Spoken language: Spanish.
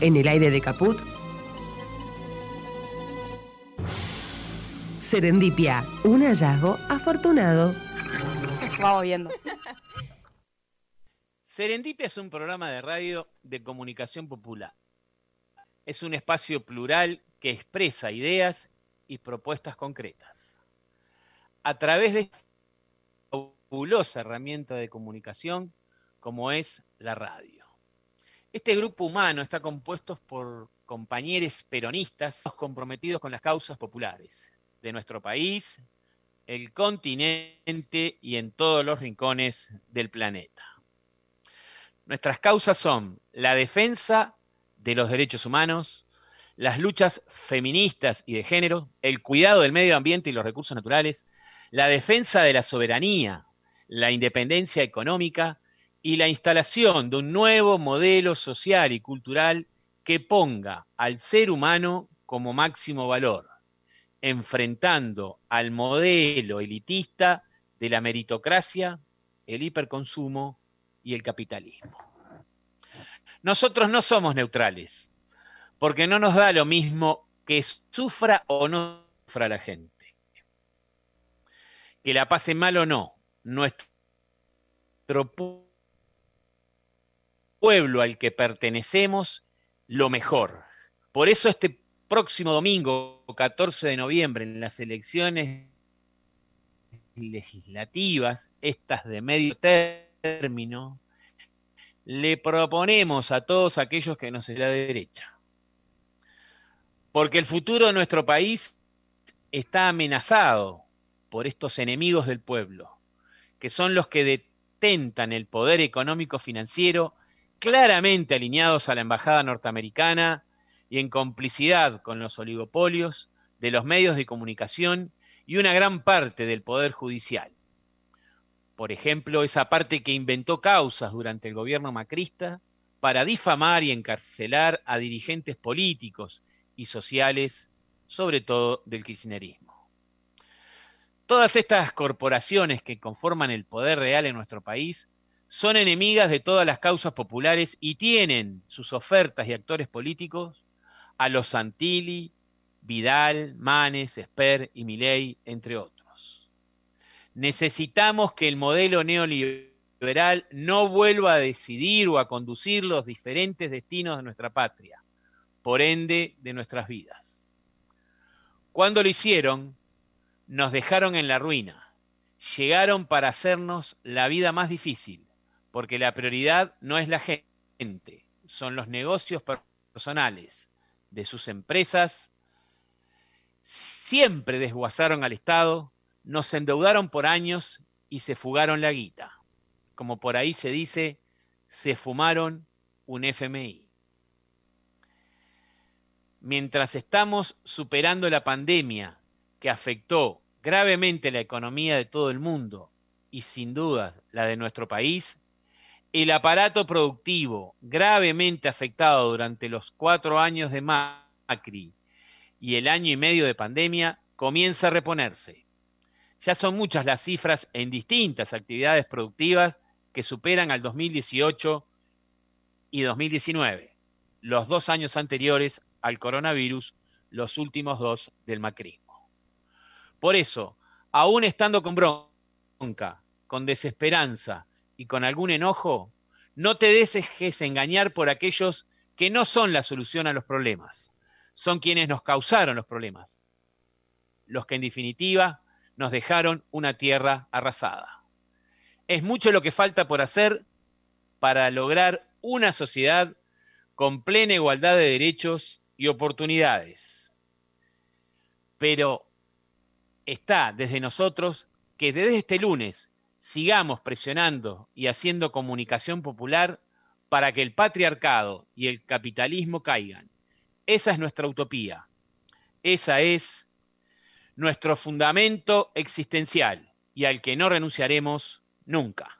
En el aire de Caput. Serendipia, un hallazgo afortunado. Vamos viendo. Serendipia es un programa de radio de comunicación popular. Es un espacio plural que expresa ideas y propuestas concretas. A través de esta fabulosa herramienta de comunicación como es la radio. Este grupo humano está compuesto por compañeros peronistas comprometidos con las causas populares de nuestro país, el continente y en todos los rincones del planeta. Nuestras causas son la defensa de los derechos humanos, las luchas feministas y de género, el cuidado del medio ambiente y los recursos naturales, la defensa de la soberanía, la independencia económica y la instalación de un nuevo modelo social y cultural que ponga al ser humano como máximo valor, enfrentando al modelo elitista de la meritocracia, el hiperconsumo y el capitalismo. Nosotros no somos neutrales, porque no nos da lo mismo que sufra o no sufra la gente. Que la pase mal o no, nuestro pueblo al que pertenecemos, lo mejor. Por eso este próximo domingo, 14 de noviembre, en las elecciones legislativas, estas de medio término, le proponemos a todos aquellos que nos es la derecha porque el futuro de nuestro país está amenazado por estos enemigos del pueblo, que son los que detentan el poder económico financiero claramente alineados a la embajada norteamericana y en complicidad con los oligopolios de los medios de comunicación y una gran parte del poder judicial. Por ejemplo, esa parte que inventó causas durante el gobierno macrista para difamar y encarcelar a dirigentes políticos y sociales, sobre todo del kirchnerismo. Todas estas corporaciones que conforman el poder real en nuestro país son enemigas de todas las causas populares y tienen sus ofertas y actores políticos a los Santilli, Vidal, Manes, Esper y Milei, entre otros. Necesitamos que el modelo neoliberal no vuelva a decidir o a conducir los diferentes destinos de nuestra patria por ende de nuestras vidas. Cuando lo hicieron, nos dejaron en la ruina, llegaron para hacernos la vida más difícil, porque la prioridad no es la gente, son los negocios personales de sus empresas, siempre desguazaron al Estado, nos endeudaron por años y se fugaron la guita. Como por ahí se dice, se fumaron un FMI mientras estamos superando la pandemia que afectó gravemente la economía de todo el mundo y sin duda la de nuestro país, el aparato productivo gravemente afectado durante los cuatro años de Macri y el año y medio de pandemia comienza a reponerse. Ya son muchas las cifras en distintas actividades productivas que superan al 2018 y 2019, los dos años anteriores al coronavirus los últimos dos del macrismo. Por eso, aún estando con bronca, con desesperanza y con algún enojo, no te dejes engañar por aquellos que no son la solución a los problemas, son quienes nos causaron los problemas, los que en definitiva nos dejaron una tierra arrasada. Es mucho lo que falta por hacer para lograr una sociedad con plena igualdad de derechos y oportunidades. Pero está desde nosotros que desde este lunes sigamos presionando y haciendo comunicación popular para que el patriarcado y el capitalismo caigan. Esa es nuestra utopía. Esa es nuestro fundamento existencial y al que no renunciaremos nunca.